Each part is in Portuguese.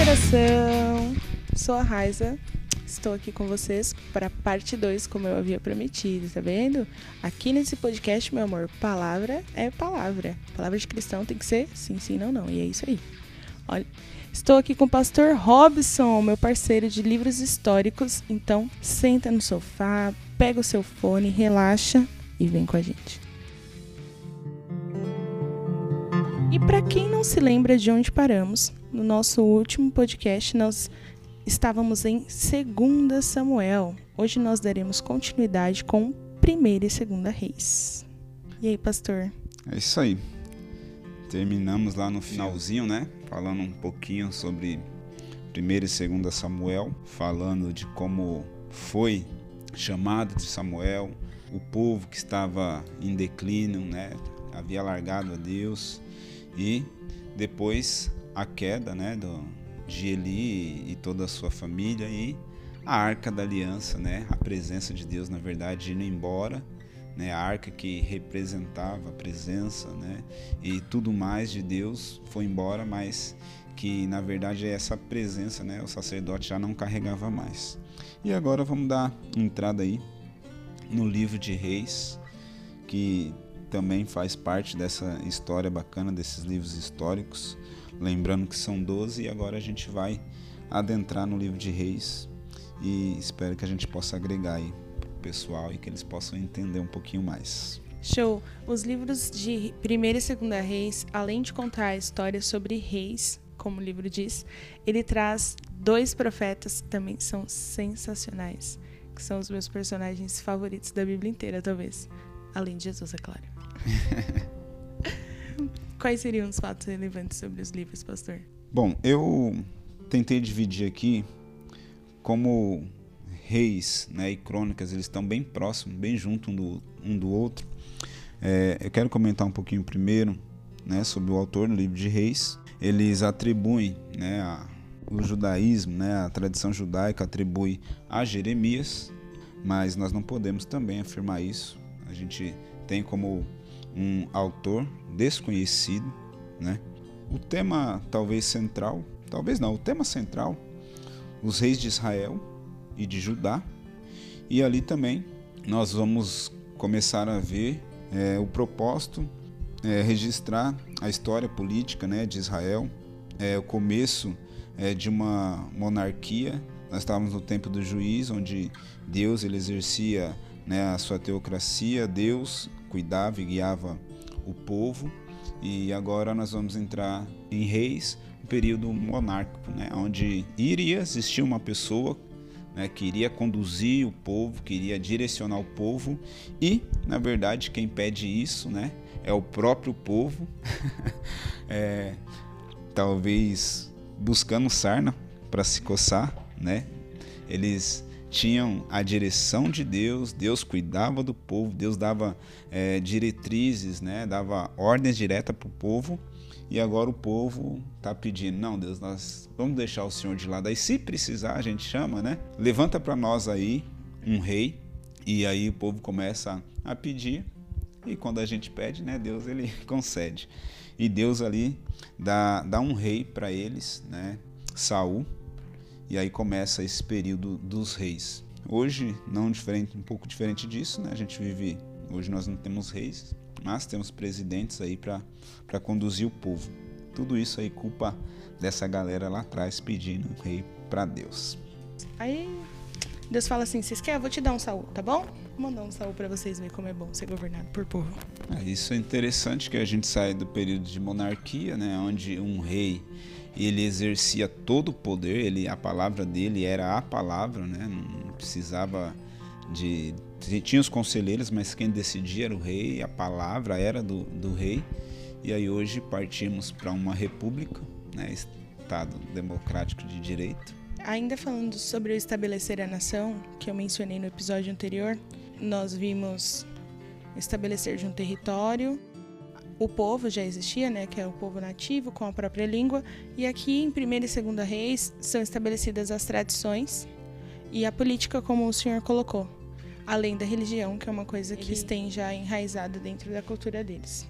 geração! Sou a Raiza, estou aqui com vocês para parte 2, como eu havia prometido, tá vendo? Aqui nesse podcast, meu amor, palavra é palavra. Palavra de cristão tem que ser sim, sim, não, não. E é isso aí. Olha, estou aqui com o pastor Robson, meu parceiro de livros históricos. Então, senta no sofá, pega o seu fone, relaxa e vem com a gente. E para quem não se lembra de onde paramos, no nosso último podcast nós estávamos em 2 Samuel. Hoje nós daremos continuidade com 1 e 2 Reis. E aí, pastor? É isso aí. Terminamos lá no finalzinho, né? Falando um pouquinho sobre 1 e 2 Samuel, falando de como foi chamado de Samuel, o povo que estava em declínio, né? Havia largado a Deus e depois a queda né, do, de Eli e toda a sua família e a arca da aliança, né, a presença de Deus, na verdade, indo embora, né, a arca que representava a presença né, e tudo mais de Deus foi embora, mas que na verdade essa presença né, o sacerdote já não carregava mais. E agora vamos dar entrada aí no livro de Reis, que também faz parte dessa história bacana desses livros históricos. Lembrando que são 12 e agora a gente vai adentrar no livro de Reis e espero que a gente possa agregar aí pro pessoal e que eles possam entender um pouquinho mais. Show! Os livros de Primeira e Segunda Reis, além de contar a história sobre reis, como o livro diz, ele traz dois profetas que também são sensacionais, que são os meus personagens favoritos da Bíblia inteira, talvez. Além de Jesus, é claro. Quais seriam os fatos relevantes sobre os livros, pastor? Bom, eu tentei dividir aqui como reis né, e crônicas, eles estão bem próximos, bem junto um do, um do outro. É, eu quero comentar um pouquinho primeiro né, sobre o autor do livro de reis. Eles atribuem né, a, o judaísmo, né, a tradição judaica atribui a Jeremias, mas nós não podemos também afirmar isso. A gente tem como um autor desconhecido, né? O tema talvez central, talvez não, o tema central, os reis de Israel e de Judá, e ali também nós vamos começar a ver é, o propósito, é, registrar a história política né, de Israel, é, o começo é, de uma monarquia. Nós estávamos no tempo do juiz, onde Deus ele exercia né, a sua teocracia, Deus cuidava e guiava o povo. E agora nós vamos entrar em reis, um período monárquico, né, onde iria existir uma pessoa né, que iria conduzir o povo, que iria direcionar o povo, e, na verdade, quem pede isso né, é o próprio povo, é, talvez buscando sarna para se coçar, né? Eles tinham a direção de Deus, Deus cuidava do povo, Deus dava é, diretrizes, né? dava ordens diretas para o povo, e agora o povo está pedindo, não, Deus, nós vamos deixar o Senhor de lado. Aí, se precisar, a gente chama, né? Levanta para nós aí um rei, e aí o povo começa a pedir, e quando a gente pede, né, Deus ele concede. E Deus ali dá, dá um rei para eles, né? Saul, e aí começa esse período dos reis. Hoje, não diferente, um pouco diferente disso, né? A gente vive, hoje nós não temos reis, mas temos presidentes aí para conduzir o povo. Tudo isso aí culpa dessa galera lá atrás pedindo um rei para Deus. Aí Deus fala assim: "Vocês querem? Eu vou te dar um Saul, tá bom? Vou mandar um Saul para vocês verem como é bom ser governado por povo." É, isso é interessante que a gente sai do período de monarquia, né, onde um rei ele exercia todo o poder, ele, a palavra dele era a palavra, né? não precisava de. Tinha os conselheiros, mas quem decidia era o rei, a palavra era do, do rei. E aí hoje partimos para uma república, né? Estado democrático de direito. Ainda falando sobre o estabelecer a nação, que eu mencionei no episódio anterior, nós vimos estabelecer de um território, o povo já existia, né, que é o povo nativo com a própria língua, e aqui em Primeira e Segunda Reis são estabelecidas as tradições e a política como o senhor colocou, além da religião, que é uma coisa que eles têm já enraizada dentro da cultura deles.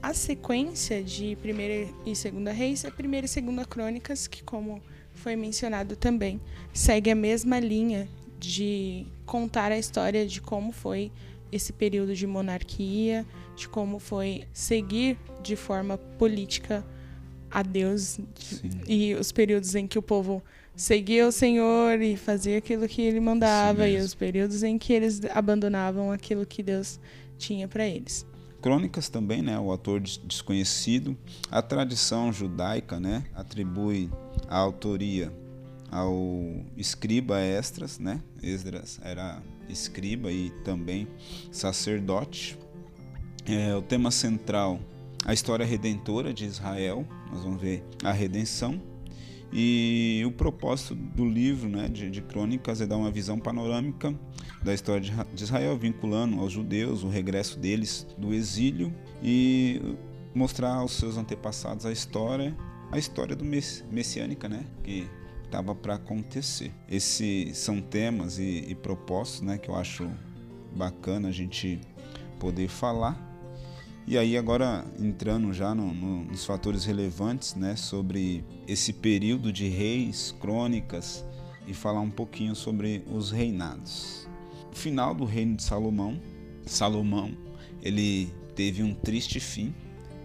A sequência de Primeira e Segunda Reis é Primeira e Segunda Crônicas, que como foi mencionado também, segue a mesma linha de contar a história de como foi esse período de monarquia, de como foi seguir de forma política a Deus Sim. e os períodos em que o povo seguia o Senhor e fazia aquilo que ele mandava e os períodos em que eles abandonavam aquilo que Deus tinha para eles. Crônicas também, né, o autor desconhecido. A tradição judaica, né, atribui a autoria ao escriba Esdras, né? Esdras era escriba e também sacerdote. É, o tema central, a história redentora de Israel. Nós vamos ver a redenção e o propósito do livro né, de, de, crônicas é dar uma visão panorâmica da história de, Israel, vinculando aos judeus o regresso deles do exílio e mostrar aos seus antepassados a história, a história do mess, messiânica, né, que estava para acontecer. Esses são temas e, e né, que eu acho bacana a gente poder falar e aí agora entrando já no, no, nos fatores relevantes, né, sobre esse período de reis, crônicas e falar um pouquinho sobre os reinados. O final do reino de Salomão, Salomão, ele teve um triste fim.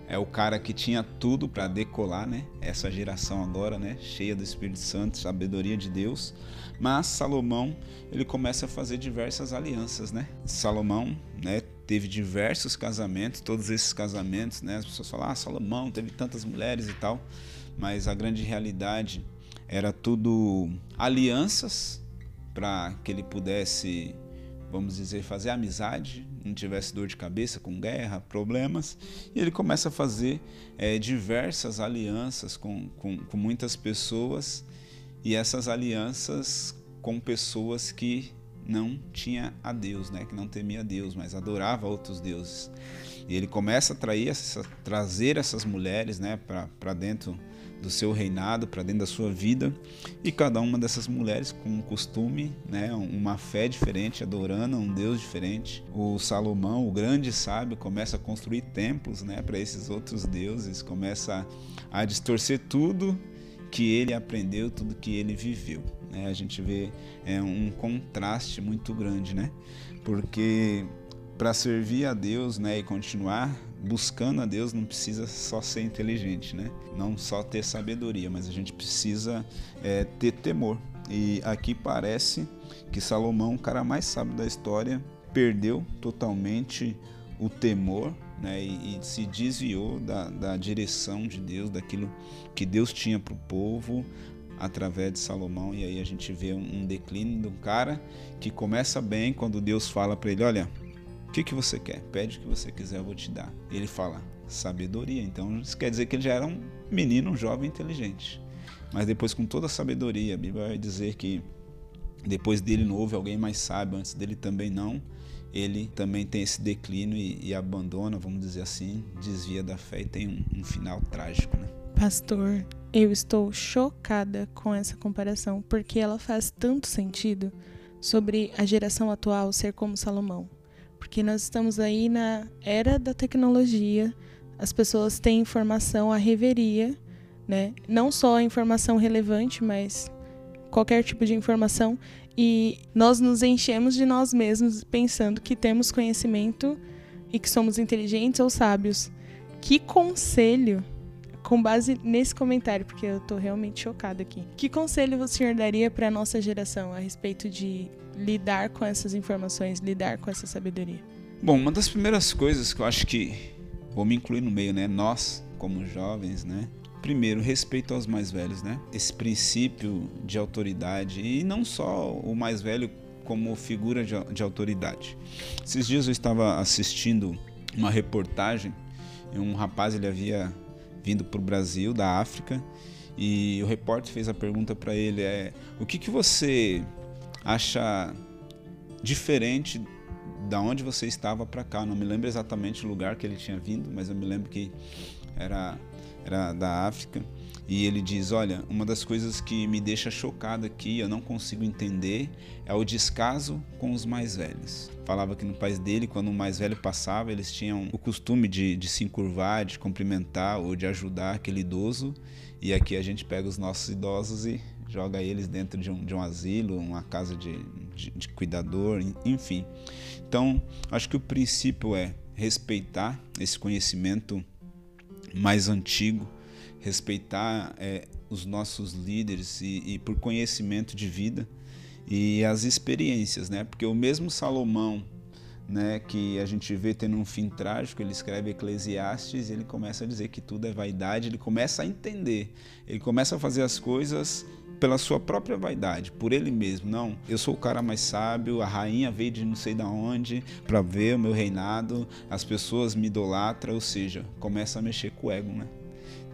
É o cara que tinha tudo para decolar, né? Essa geração agora, né, cheia do Espírito Santo, sabedoria de Deus. Mas Salomão, ele começa a fazer diversas alianças, né? Salomão, né, teve diversos casamentos, todos esses casamentos, né? As pessoas falam, ah, Salomão teve tantas mulheres e tal, mas a grande realidade era tudo alianças para que ele pudesse, vamos dizer, fazer amizade, não tivesse dor de cabeça com guerra, problemas, e ele começa a fazer é, diversas alianças com, com, com muitas pessoas, e essas alianças com pessoas que não tinha a Deus, né? que não temia Deus, mas adorava outros deuses. E ele começa a trair essa, trazer essas mulheres né, para dentro do seu reinado, para dentro da sua vida, e cada uma dessas mulheres com um costume, né, uma fé diferente, adorando um Deus diferente. O Salomão, o grande sábio, começa a construir templos né, para esses outros deuses, começa a distorcer tudo que ele aprendeu, tudo que ele viveu. Né? A gente vê é, um contraste muito grande, né? Porque para servir a Deus né, e continuar buscando a Deus não precisa só ser inteligente, né? Não só ter sabedoria, mas a gente precisa é, ter temor. E aqui parece que Salomão, o cara mais sábio da história, perdeu totalmente o temor né, e, e, se desviou da, da direção de Deus, daquilo que Deus tinha para o povo, através de Salomão e aí a gente vê um declínio de um cara que começa bem quando Deus fala para ele, olha, o que, que você quer? Pede o que você quiser, eu vou te dar. Ele fala, sabedoria. Então isso quer dizer que ele já era um menino, um jovem inteligente. Mas depois com toda a sabedoria, a Bíblia vai dizer que depois dele não houve alguém mais sábio, antes dele também não. Ele também tem esse declínio e, e abandona, vamos dizer assim, desvia da fé e tem um, um final trágico, né? Pastor, eu estou chocada com essa comparação, porque ela faz tanto sentido sobre a geração atual ser como Salomão. Porque nós estamos aí na era da tecnologia, as pessoas têm informação à reveria, né? Não só a informação relevante, mas qualquer tipo de informação, e nós nos enchemos de nós mesmos pensando que temos conhecimento e que somos inteligentes ou sábios. Que conselho com base nesse comentário, porque eu tô realmente chocada aqui. Que conselho o senhor daria para a nossa geração a respeito de lidar com essas informações, lidar com essa sabedoria? Bom, uma das primeiras coisas que eu acho que vou me incluir no meio, né? Nós, como jovens, né? Primeiro, respeito aos mais velhos, né? Esse princípio de autoridade e não só o mais velho como figura de, de autoridade. Esses dias eu estava assistindo uma reportagem e um rapaz ele havia vindo para o Brasil, da África, e o repórter fez a pergunta para ele: é, o que, que você acha diferente da onde você estava para cá? Não me lembro exatamente o lugar que ele tinha vindo, mas eu me lembro que era, era da África. E ele diz: Olha, uma das coisas que me deixa chocado aqui, eu não consigo entender, é o descaso com os mais velhos. Falava que no país dele, quando o mais velho passava, eles tinham o costume de, de se encurvar, de cumprimentar ou de ajudar aquele idoso. E aqui a gente pega os nossos idosos e joga eles dentro de um, de um asilo, uma casa de, de, de cuidador, enfim. Então, acho que o princípio é respeitar esse conhecimento mais antigo, respeitar é, os nossos líderes e, e, por conhecimento de vida e as experiências, né? Porque o mesmo Salomão, né, que a gente vê tendo um fim trágico, ele escreve Eclesiastes e ele começa a dizer que tudo é vaidade, ele começa a entender, ele começa a fazer as coisas pela sua própria vaidade, por ele mesmo. Não, eu sou o cara mais sábio, a rainha veio de não sei da onde para ver o meu reinado, as pessoas me idolatram, ou seja, começa a mexer com o ego, né?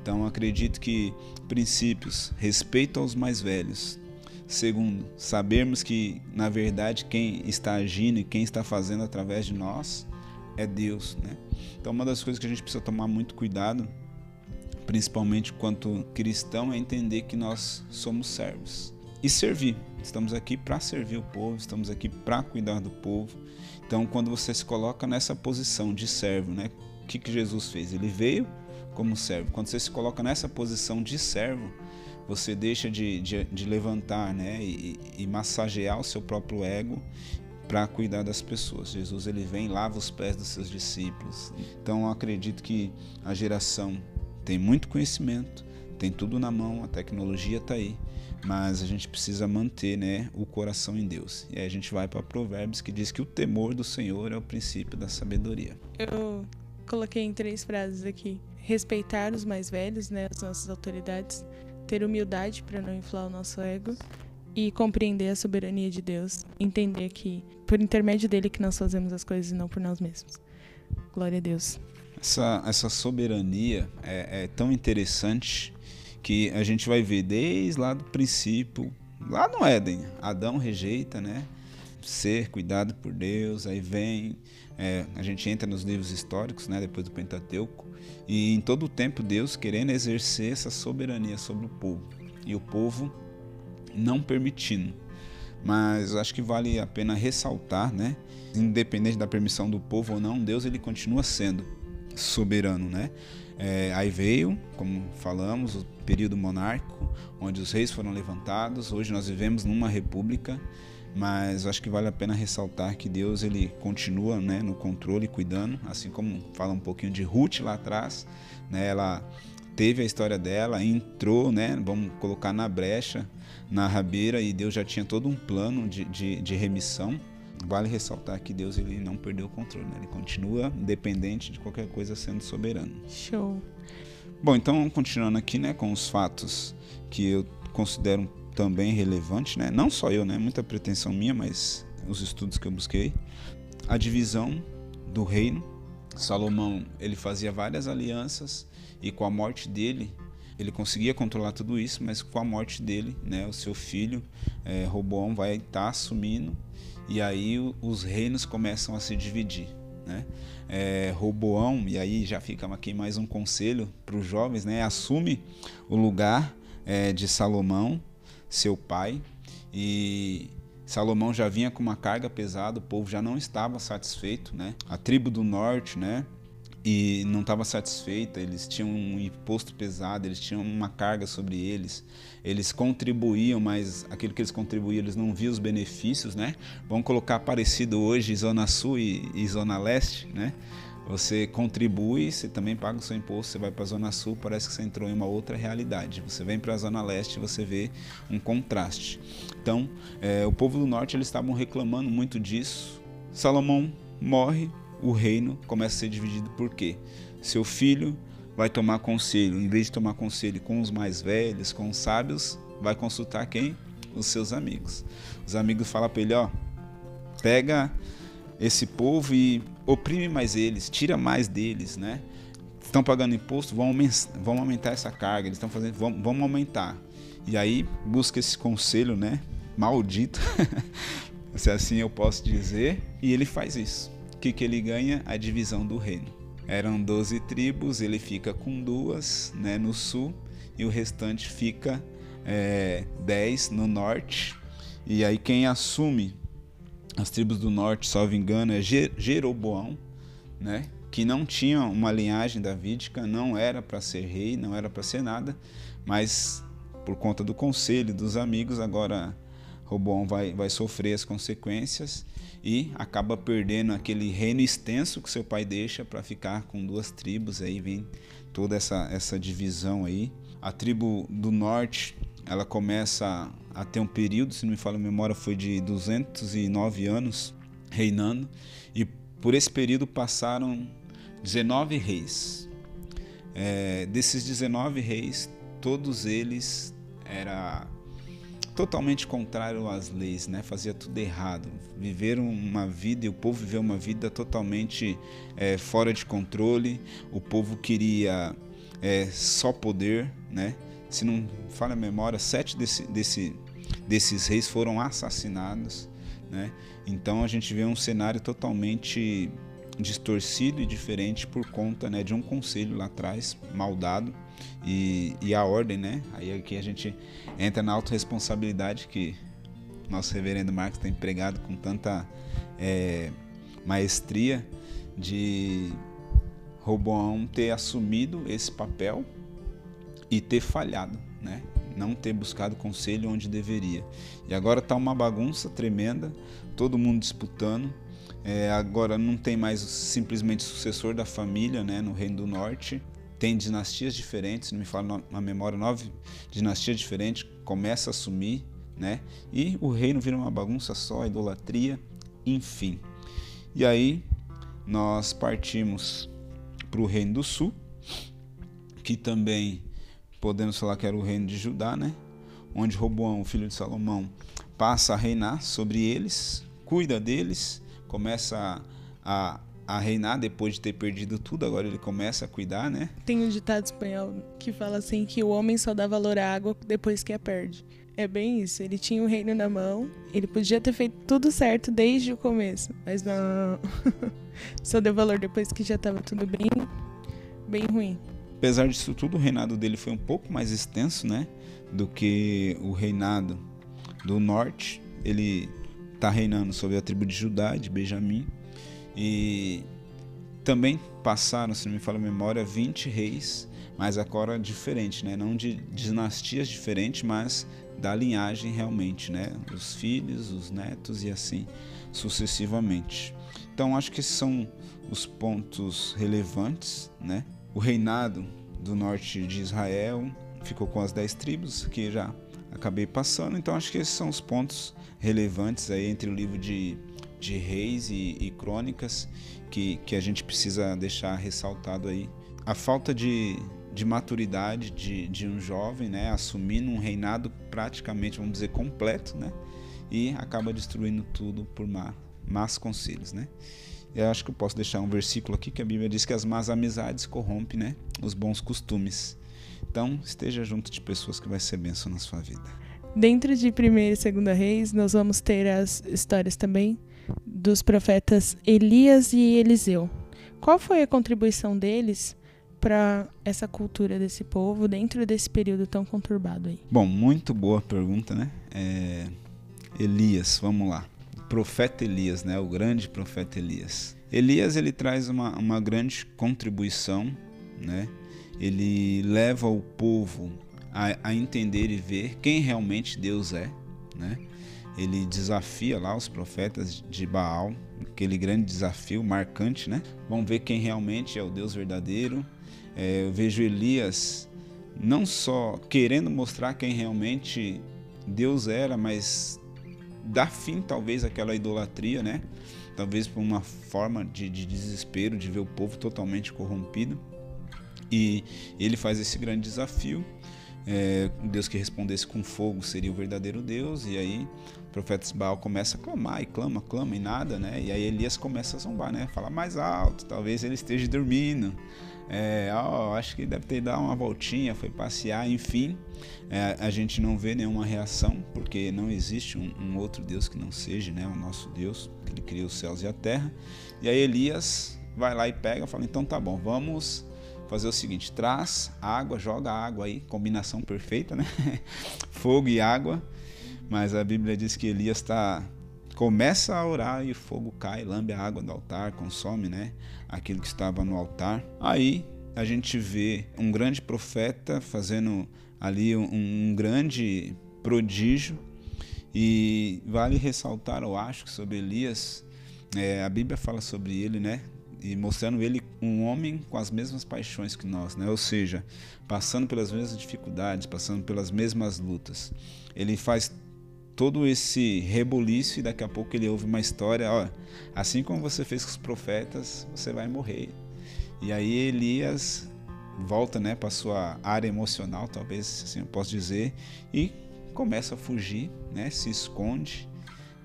Então acredito que princípios, respeito aos mais velhos. Segundo, sabermos que na verdade quem está agindo e quem está fazendo através de nós é Deus, né? Então uma das coisas que a gente precisa tomar muito cuidado principalmente quanto cristão, é entender que nós somos servos e servir. Estamos aqui para servir o povo, estamos aqui para cuidar do povo. Então, quando você se coloca nessa posição de servo, né? O que, que Jesus fez? Ele veio como servo. Quando você se coloca nessa posição de servo, você deixa de, de, de levantar né? E, e massagear o seu próprio ego para cuidar das pessoas. Jesus ele vem lava os pés dos seus discípulos. Então eu acredito que a geração tem muito conhecimento, tem tudo na mão, a tecnologia está aí, mas a gente precisa manter né, o coração em Deus. E aí a gente vai para Provérbios que diz que o temor do Senhor é o princípio da sabedoria. Eu coloquei em três frases aqui: respeitar os mais velhos, né, as nossas autoridades, ter humildade para não inflar o nosso ego e compreender a soberania de Deus, entender que por intermédio dele que nós fazemos as coisas e não por nós mesmos. Glória a Deus. Essa, essa soberania é, é tão interessante que a gente vai ver desde lá do princípio, lá no Éden, Adão rejeita, né? Ser cuidado por Deus, aí vem, é, a gente entra nos livros históricos, né? Depois do Pentateuco, e em todo o tempo Deus querendo exercer essa soberania sobre o povo e o povo não permitindo. Mas acho que vale a pena ressaltar, né? Independente da permissão do povo ou não, Deus ele continua sendo soberano, né? É, aí veio, como falamos, o período monárquico, onde os reis foram levantados. Hoje nós vivemos numa república, mas acho que vale a pena ressaltar que Deus ele continua, né, no controle, cuidando, assim como fala um pouquinho de Ruth lá atrás, né? Ela teve a história dela, entrou, né? Vamos colocar na brecha, na rabeira, e Deus já tinha todo um plano de, de, de remissão vale ressaltar que Deus ele não perdeu o controle, né? ele continua independente de qualquer coisa sendo soberano. Show. Bom, então continuando aqui, né, com os fatos que eu considero também relevantes, né? Não só eu, né? Muita pretensão minha, mas os estudos que eu busquei, a divisão do reino. Salomão ele fazia várias alianças e com a morte dele ele conseguia controlar tudo isso, mas com a morte dele, né, o seu filho é, Roboão vai estar tá assumindo e aí os reinos começam a se dividir. Né? É, Roboão, e aí já fica aqui mais um conselho para os jovens, né? assume o lugar é, de Salomão, seu pai, e Salomão já vinha com uma carga pesada, o povo já não estava satisfeito, né? A tribo do norte, né? E não estava satisfeita, eles tinham um imposto pesado, eles tinham uma carga sobre eles, eles contribuíam, mas aquilo que eles contribuíam eles não viam os benefícios, né? Vamos colocar parecido hoje Zona Sul e, e Zona Leste, né? Você contribui, você também paga o seu imposto, você vai para a Zona Sul, parece que você entrou em uma outra realidade. Você vem para a Zona Leste, você vê um contraste. Então, é, o povo do Norte eles estavam reclamando muito disso. Salomão morre, o reino começa a ser dividido por quê? Seu filho vai tomar conselho, em vez de tomar conselho com os mais velhos, com os sábios, vai consultar quem? Os seus amigos. Os amigos falam para ele, ó, pega esse povo e oprime mais eles, tira mais deles, né? Estão pagando imposto, vão, aumentar essa carga, eles estão fazendo, vão, vão aumentar. E aí busca esse conselho, né? Maldito, se assim eu posso dizer, e ele faz isso que, que ele ganha? A divisão do reino. Eram 12 tribos, ele fica com duas né, no sul e o restante fica é, 10 no norte. E aí quem assume as tribos do norte, salvo engano, é Jeroboão, né? que não tinha uma linhagem davídica, não era para ser rei, não era para ser nada, mas por conta do conselho dos amigos, agora Roboão vai, vai sofrer as consequências e acaba perdendo aquele reino extenso que seu pai deixa para ficar com duas tribos. Aí vem toda essa, essa divisão aí. A tribo do norte ela começa a ter um período, se não me falo a memória, foi de 209 anos reinando e por esse período passaram 19 reis. É, desses 19 reis, todos eles era totalmente contrário às leis, né? Fazia tudo errado. Viveram uma vida e o povo viveu uma vida totalmente é, fora de controle. O povo queria é, só poder, né? Se não falha a memória, sete desse, desse, desses reis foram assassinados, né? Então a gente vê um cenário totalmente distorcido e diferente por conta né, de um conselho lá atrás, maldado, e, e a ordem, né? Aí aqui a gente entra na autorresponsabilidade que nosso reverendo Marcos tem empregado com tanta é, maestria de Roboão ter assumido esse papel e ter falhado, né? Não ter buscado conselho onde deveria. E agora está uma bagunça tremenda, todo mundo disputando. É, agora não tem mais simplesmente sucessor da família né, no Reino do Norte tem dinastias diferentes, não me fala na memória, nove dinastias diferentes, começa a assumir, né? E o reino vira uma bagunça só, idolatria, enfim. E aí nós partimos para o reino do sul, que também podemos falar que era o reino de Judá, né? Onde Roboão, filho de Salomão, passa a reinar sobre eles, cuida deles, começa a, a reinar depois de ter perdido tudo, agora ele começa a cuidar, né? Tem um ditado espanhol que fala assim que o homem só dá valor à água depois que a perde. É bem isso, ele tinha o reino na mão, ele podia ter feito tudo certo desde o começo, mas não. só deu valor depois que já estava tudo bem, bem ruim. Apesar disso tudo, o reinado dele foi um pouco mais extenso, né? Do que o reinado do norte. Ele está reinando sobre a tribo de Judá, de Benjamim e também passaram, se não me fala a memória, 20 reis, mas agora diferente, né? Não de dinastias diferentes, mas da linhagem realmente, né? Os filhos, os netos e assim sucessivamente. Então acho que esses são os pontos relevantes, né? O reinado do norte de Israel ficou com as dez tribos, que já acabei passando. Então acho que esses são os pontos relevantes aí entre o livro de de reis e, e crônicas que, que a gente precisa deixar ressaltado aí. A falta de, de maturidade de, de um jovem, né, assumindo um reinado praticamente, vamos dizer, completo, né, e acaba destruindo tudo por má, más conselhos, né. Eu acho que eu posso deixar um versículo aqui que a Bíblia diz que as más amizades corrompem, né, os bons costumes. Então, esteja junto de pessoas que vai ser bênção na sua vida. Dentro de 1 e 2 Reis, nós vamos ter as histórias também dos profetas Elias e Eliseu. Qual foi a contribuição deles para essa cultura desse povo dentro desse período tão conturbado aí? Bom, muito boa pergunta, né? É... Elias, vamos lá. O profeta Elias, né? O grande profeta Elias. Elias ele traz uma, uma grande contribuição, né? Ele leva o povo a, a entender e ver quem realmente Deus é, né? Ele desafia lá os profetas de Baal, aquele grande desafio marcante, né? Vamos ver quem realmente é o Deus verdadeiro. É, eu vejo Elias não só querendo mostrar quem realmente Deus era, mas dar fim talvez àquela idolatria, né? Talvez por uma forma de, de desespero de ver o povo totalmente corrompido. E ele faz esse grande desafio. É, Deus que respondesse com fogo seria o verdadeiro Deus, e aí profeta Baal começa a clamar e clama, clama e nada, né? E aí Elias começa a zombar, né? Fala mais alto, talvez ele esteja dormindo. É, ó, acho que deve ter dado uma voltinha, foi passear, enfim. É, a gente não vê nenhuma reação, porque não existe um, um, outro Deus que não seja, né? O nosso Deus, que ele criou os céus e a terra. E aí Elias vai lá e pega, fala: então tá bom, vamos fazer o seguinte: traz água, joga água aí, combinação perfeita, né? Fogo e água mas a Bíblia diz que Elias está começa a orar e o fogo cai, lambe a água do altar, consome, né, aquilo que estava no altar. Aí a gente vê um grande profeta fazendo ali um, um grande prodígio. E vale ressaltar, eu acho, sobre Elias, é, a Bíblia fala sobre ele, né? E mostrando ele um homem com as mesmas paixões que nós, né? Ou seja, passando pelas mesmas dificuldades, passando pelas mesmas lutas. Ele faz todo esse reboliço e daqui a pouco ele ouve uma história, ó, assim como você fez com os profetas, você vai morrer. E aí Elias volta, né, para sua área emocional, talvez assim eu posso dizer, e começa a fugir, né, se esconde,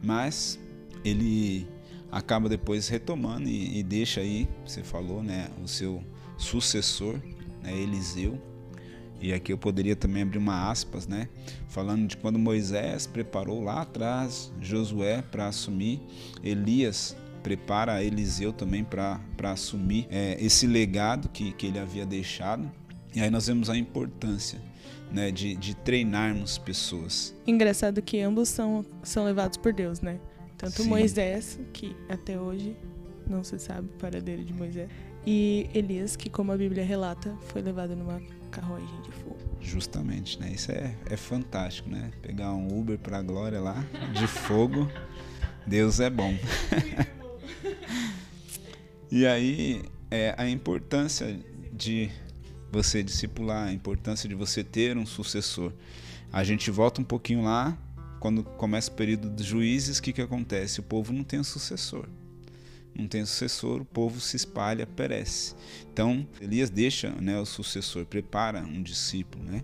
mas ele acaba depois retomando e, e deixa aí, você falou, né, o seu sucessor, né, Eliseu, e aqui eu poderia também abrir uma aspas, né? Falando de quando Moisés preparou lá atrás Josué para assumir, Elias prepara Eliseu também para assumir é, esse legado que, que ele havia deixado. E aí nós vemos a importância né, de, de treinarmos pessoas. Engraçado que ambos são, são levados por Deus, né? Tanto Sim. Moisés, que até hoje não se sabe o paradeiro de Moisés, e Elias, que como a Bíblia relata, foi levado numa carruagem de fogo. Justamente, né? Isso é, é fantástico, né? Pegar um Uber para a glória lá, de fogo. Deus é bom. e aí, é, a importância de você discipular, a importância de você ter um sucessor. A gente volta um pouquinho lá, quando começa o período dos juízes, o que, que acontece? O povo não tem um sucessor não tem sucessor, o povo se espalha, perece. Então, Elias deixa né, o sucessor, prepara um discípulo. Né?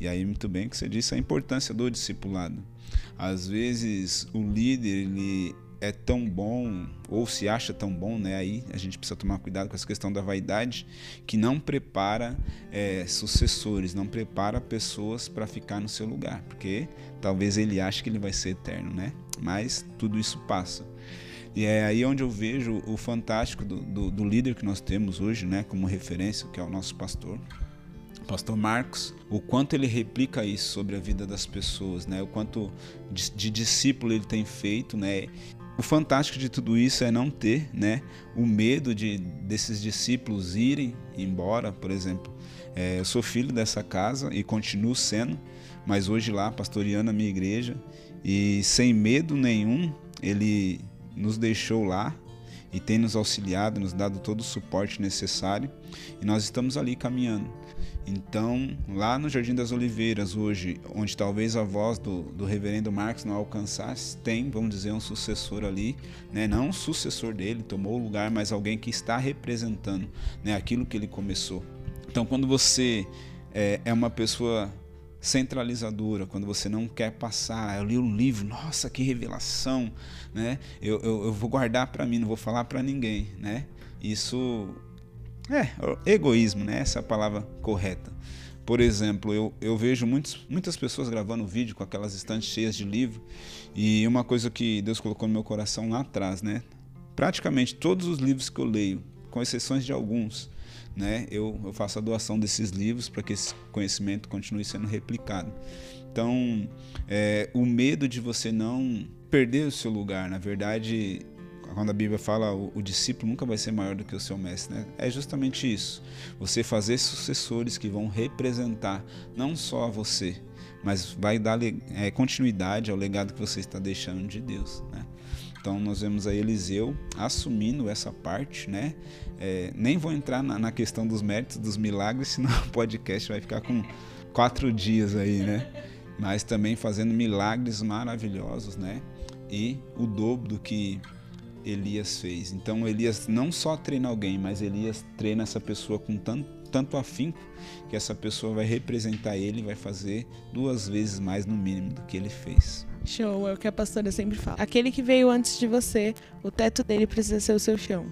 E aí, muito bem que você disse a importância do discipulado. Às vezes, o líder ele é tão bom, ou se acha tão bom, né? aí a gente precisa tomar cuidado com essa questão da vaidade, que não prepara é, sucessores, não prepara pessoas para ficar no seu lugar, porque talvez ele ache que ele vai ser eterno, né? Mas tudo isso passa. E é aí onde eu vejo o fantástico do, do, do líder que nós temos hoje, né, como referência, que é o nosso pastor, pastor Marcos, o quanto ele replica isso sobre a vida das pessoas, né? O quanto de, de, discípulo ele tem feito, né? O fantástico de tudo isso é não ter, né, o medo de desses discípulos irem embora, por exemplo. É, eu sou filho dessa casa e continuo sendo, mas hoje lá pastoreando a minha igreja e sem medo nenhum ele nos deixou lá e tem nos auxiliado, nos dado todo o suporte necessário e nós estamos ali caminhando. Então, lá no Jardim das Oliveiras, hoje, onde talvez a voz do, do reverendo Marcos não alcançasse, tem, vamos dizer, um sucessor ali, né? não um sucessor dele, tomou o lugar, mas alguém que está representando né? aquilo que ele começou. Então, quando você é, é uma pessoa centralizadora, quando você não quer passar, eu li um livro, nossa, que revelação, né? Eu, eu, eu vou guardar para mim, não vou falar para ninguém, né? Isso é egoísmo, né? Essa é a palavra correta. Por exemplo, eu, eu vejo muitos, muitas pessoas gravando vídeo com aquelas estantes cheias de livro e uma coisa que Deus colocou no meu coração lá atrás, né? Praticamente todos os livros que eu leio, com exceções de alguns, né, eu, eu faço a doação desses livros para que esse conhecimento continue sendo replicado. Então, é, o medo de você não perder o seu lugar, na verdade, quando a Bíblia fala o, o, discípulo nunca vai ser maior do que o seu mestre, né? é justamente isso. Você fazer sucessores que vão representar não só a você, mas vai dar é, continuidade ao legado que você está deixando de Deus. Né? Então nós vemos aí Eliseu assumindo essa parte, né? É, nem vou entrar na, na, questão dos méritos, dos milagres, senão o podcast vai ficar com quatro dias aí, né? Mas também fazendo milagres maravilhosos, né? E o dobro do que Elias fez. Então Elias não só treina alguém, mas Elias treina essa pessoa com tanto, tanto afinco que essa pessoa vai representar ele e vai fazer duas vezes mais no mínimo do que ele fez. Show, é o que a pastora sempre fala. Aquele que veio antes de você, o teto dele precisa ser o seu chão.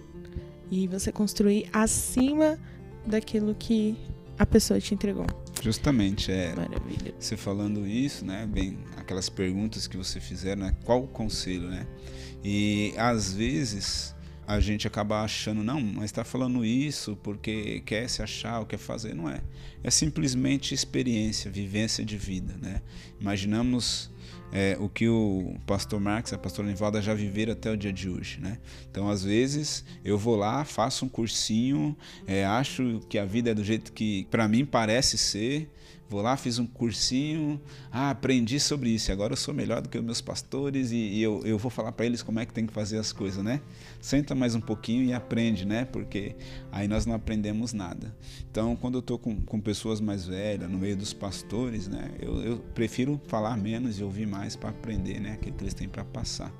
E você construir acima daquilo que a pessoa te entregou. Justamente, é. Maravilha. Você falando isso, né? Bem, aquelas perguntas que você fizeram, né? Qual o conselho, né? E às vezes a gente acaba achando, não, mas está falando isso porque quer se achar ou quer fazer. Não é. É simplesmente experiência, vivência de vida, né? Imaginamos é, o que o pastor Marx a pastora Nivalda já viveram até o dia de hoje, né? Então, às vezes, eu vou lá, faço um cursinho, é, acho que a vida é do jeito que para mim parece ser, Vou lá, fiz um cursinho, ah, aprendi sobre isso, agora eu sou melhor do que os meus pastores e, e eu, eu vou falar para eles como é que tem que fazer as coisas, né? Senta mais um pouquinho e aprende, né? Porque aí nós não aprendemos nada. Então, quando eu estou com, com pessoas mais velhas, no meio dos pastores, né? Eu, eu prefiro falar menos e ouvir mais para aprender, né? Aquilo que eles têm para passar.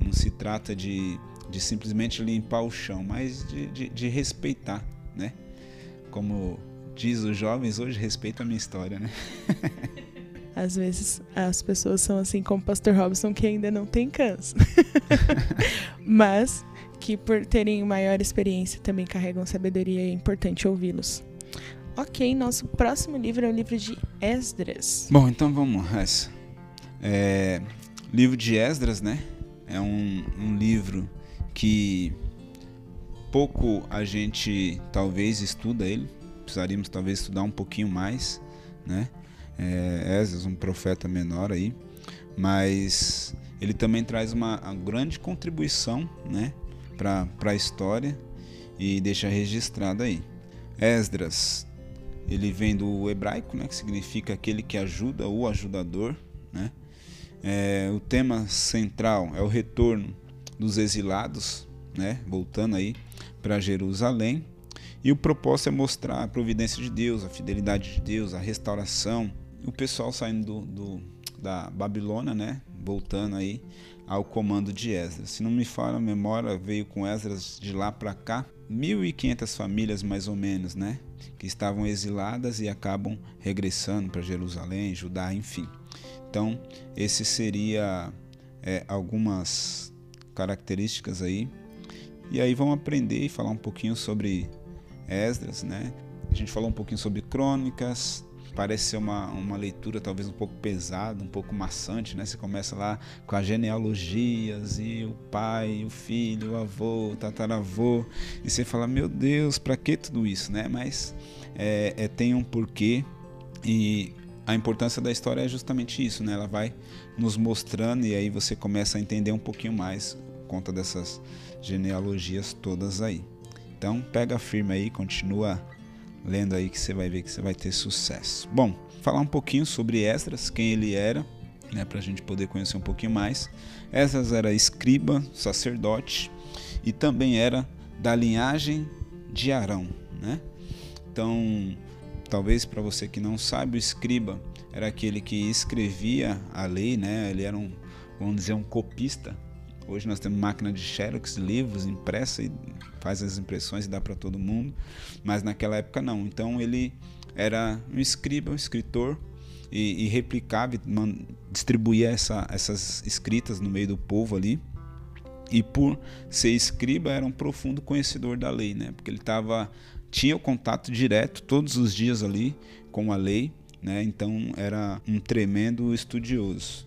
E não se trata de, de simplesmente limpar o chão, mas de, de, de respeitar, né? Como diz os jovens hoje, respeita a minha história, né? Às vezes as pessoas são assim como o pastor Robson que ainda não tem câncer. Mas que por terem maior experiência também carregam sabedoria e é importante ouvi-los. Ok, nosso próximo livro é o livro de Esdras. Bom, então vamos essa. É, livro de Esdras, né? É um, um livro que pouco a gente talvez estuda ele, precisaríamos talvez estudar um pouquinho mais, né? É, Esdras, um profeta menor aí, mas ele também traz uma, uma grande contribuição, né, para a história e deixa registrado aí. Esdras, ele vem do hebraico, né, que significa aquele que ajuda, o ajudador, né? É, o tema central é o retorno dos exilados, né, voltando aí para Jerusalém e o propósito é mostrar a providência de Deus, a fidelidade de Deus, a restauração. O pessoal saindo do, do, da Babilônia, né? Voltando aí ao comando de Esdras. Se não me falha a memória, veio com Esdras de lá para cá 1.500 famílias mais ou menos, né? Que estavam exiladas e acabam regressando para Jerusalém, Judá, enfim. Então, esse seria é, algumas características aí. E aí vamos aprender e falar um pouquinho sobre Esdras, né? A gente falou um pouquinho sobre crônicas, parece ser uma, uma leitura talvez um pouco pesada, um pouco maçante, né? Você começa lá com as genealogias e o pai, o filho, o avô, o tataravô, e você fala, meu Deus, para que tudo isso, né? Mas é, é, tem um porquê e a importância da história é justamente isso, né? Ela vai nos mostrando e aí você começa a entender um pouquinho mais conta dessas genealogias todas aí. Então pega firme aí, continua lendo aí que você vai ver que você vai ter sucesso. Bom, falar um pouquinho sobre Esdras, quem ele era, né, para a gente poder conhecer um pouquinho mais. Esdras era escriba, sacerdote e também era da linhagem de Arão, né? Então, talvez para você que não sabe, o escriba era aquele que escrevia a lei, né? Ele era um, vamos dizer, um copista Hoje nós temos máquina de xerox, livros impressa e faz as impressões e dá para todo mundo, mas naquela época não. Então ele era um escriba, um escritor e, e replicava, distribuía essa, essas escritas no meio do povo ali. E por ser escriba era um profundo conhecedor da lei, né? Porque ele tava tinha o contato direto todos os dias ali com a lei, né? Então era um tremendo estudioso.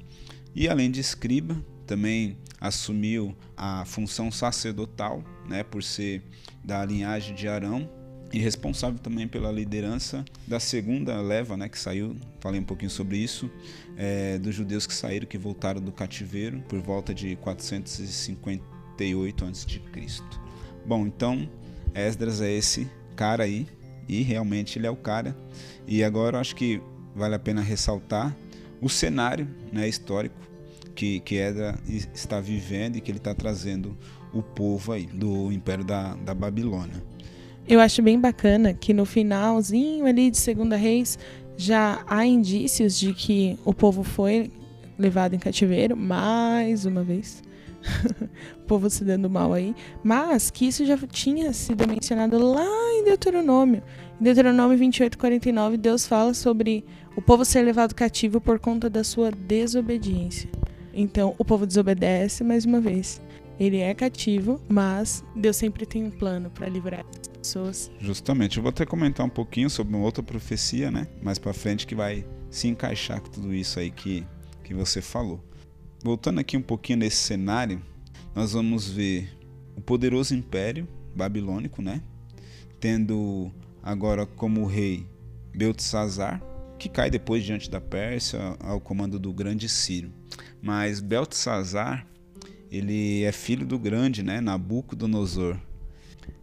E além de escriba, também assumiu a função sacerdotal, né, por ser da linhagem de Arão e responsável também pela liderança da segunda leva, né, que saiu, falei um pouquinho sobre isso, é, dos judeus que saíram, que voltaram do cativeiro por volta de 458 a.C. Bom, então Esdras é esse cara aí e realmente ele é o cara. E agora eu acho que vale a pena ressaltar o cenário né, histórico que, que Edra está vivendo e que ele está trazendo o povo aí do Império da, da Babilônia. Eu acho bem bacana que no finalzinho ali de Segunda Reis já há indícios de que o povo foi levado em cativeiro mais uma vez. o povo se dando mal aí, mas que isso já tinha sido mencionado lá em Deuteronômio. Em Deuteronômio 28, 49, Deus fala sobre o povo ser levado cativo por conta da sua desobediência. Então o povo desobedece mais uma vez. Ele é cativo, mas Deus sempre tem um plano para livrar as pessoas. Justamente. Eu vou até comentar um pouquinho sobre uma outra profecia, né? Mais para frente que vai se encaixar com tudo isso aí que, que você falou. Voltando aqui um pouquinho nesse cenário, nós vamos ver o poderoso império babilônico, né? Tendo agora como rei Beltesazar, que cai depois diante da Pérsia ao comando do grande Ciro. Mas Beltesazar, ele é filho do grande, né, Nabucodonosor.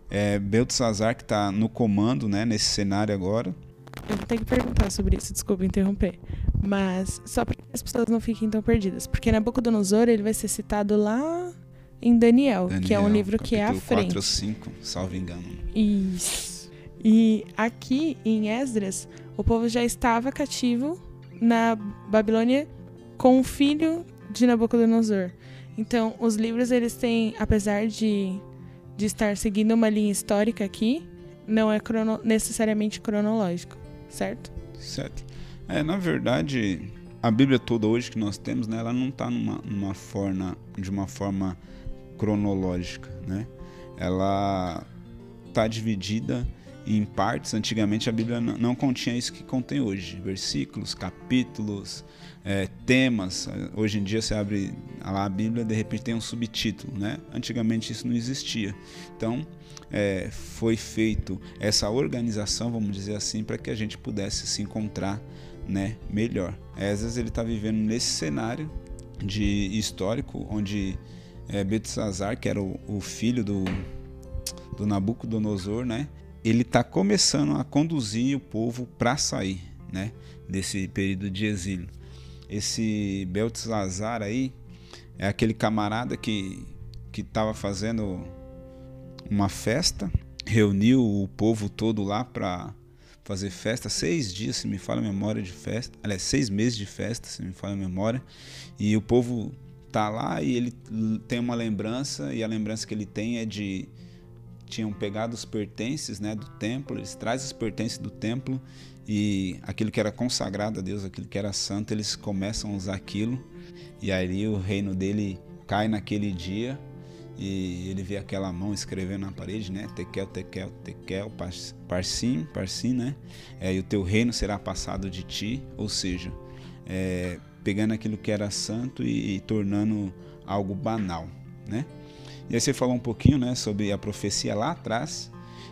É Beltesazar que está no comando, né, nesse cenário agora. Eu vou ter que perguntar sobre isso, desculpa interromper. Mas só para que as pessoas não fiquem tão perdidas. Porque Nabucodonosor ele vai ser citado lá em Daniel, Daniel que é um livro que é à frente. 4 ou 5, salvo engano. Isso. E aqui em Esdras, o povo já estava cativo na Babilônia com o filho de Nabucodonosor. Então, os livros eles têm, apesar de, de estar seguindo uma linha histórica aqui, não é crono, necessariamente cronológico, certo? Certo. É, na verdade, a Bíblia toda hoje que nós temos, né, ela não está numa, numa forma, de uma forma cronológica, né? Ela está dividida em partes. Antigamente a Bíblia não continha isso que contém hoje: versículos, capítulos, é, temas. Hoje em dia você abre lá a Bíblia de repente tem um subtítulo, né? Antigamente isso não existia. Então é, foi feito essa organização, vamos dizer assim, para que a gente pudesse se encontrar, né, melhor. Esdras ele está vivendo nesse cenário de histórico onde é, Betsazar, que era o, o filho do, do Nabucodonosor, né? Ele está começando a conduzir o povo para sair, né? Desse período de exílio. Esse Beltzazar aí é aquele camarada que que estava fazendo uma festa, reuniu o povo todo lá para fazer festa, seis dias, se me fala a memória de festa, aliás, seis meses de festa, se me fala a memória, e o povo tá lá e ele tem uma lembrança, e a lembrança que ele tem é de tinham pegado os pertences né, do templo, eles trazem os pertences do templo e aquilo que era consagrado a Deus, aquilo que era santo, eles começam a usar aquilo e aí o reino dele cai naquele dia e ele vê aquela mão escrevendo na parede, né? Tekel, Tekel, Tekel, Parsim, Parsim, né? É, e o teu reino será passado de ti, ou seja, é, pegando aquilo que era santo e, e tornando algo banal, né? E aí você falou um pouquinho, né, sobre a profecia lá atrás.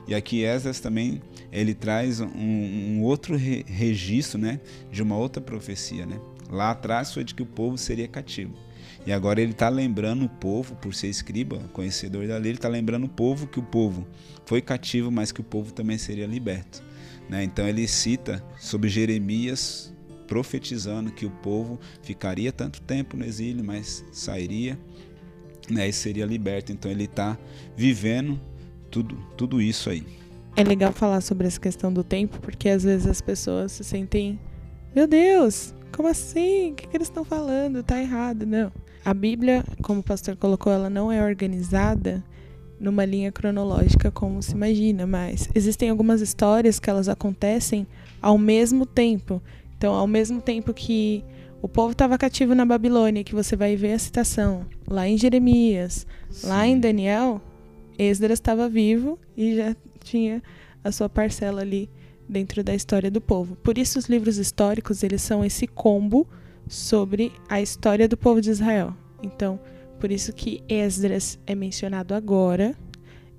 E aqui Esdras também ele traz um, um outro re registro, né, de uma outra profecia, né? Lá atrás foi de que o povo seria cativo. E agora ele está lembrando o povo, por ser escriba, conhecedor da lei, ele está lembrando o povo que o povo foi cativo, mas que o povo também seria liberto. Né? Então ele cita sobre Jeremias profetizando que o povo ficaria tanto tempo no exílio, mas sairia né, e seria liberto. Então ele está vivendo tudo, tudo isso aí. É legal falar sobre essa questão do tempo, porque às vezes as pessoas se sentem, meu Deus, como assim? O que, que eles estão falando? Tá errado. Não. A Bíblia, como o pastor colocou, ela não é organizada numa linha cronológica como se imagina, mas existem algumas histórias que elas acontecem ao mesmo tempo. Então, ao mesmo tempo que o povo estava cativo na Babilônia, que você vai ver a citação lá em Jeremias, Sim. lá em Daniel, Esdras estava vivo e já tinha a sua parcela ali dentro da história do povo. Por isso os livros históricos, eles são esse combo sobre a história do povo de Israel. Então, por isso que Esdras é mencionado agora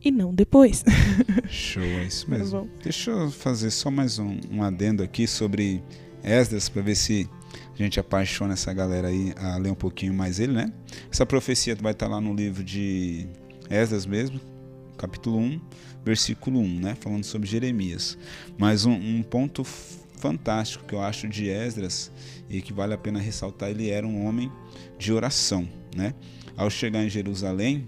e não depois. Show, é isso tá mesmo. Tá Deixa eu fazer só mais um, um adendo aqui sobre Esdras para ver se a gente apaixona essa galera aí a ler um pouquinho mais ele, né? Essa profecia vai estar lá no livro de Esdras mesmo, capítulo 1, versículo 1, né? Falando sobre Jeremias. Mas um, um ponto fantástico que eu acho de Esdras e que vale a pena ressaltar, ele era um homem de oração, né? Ao chegar em Jerusalém,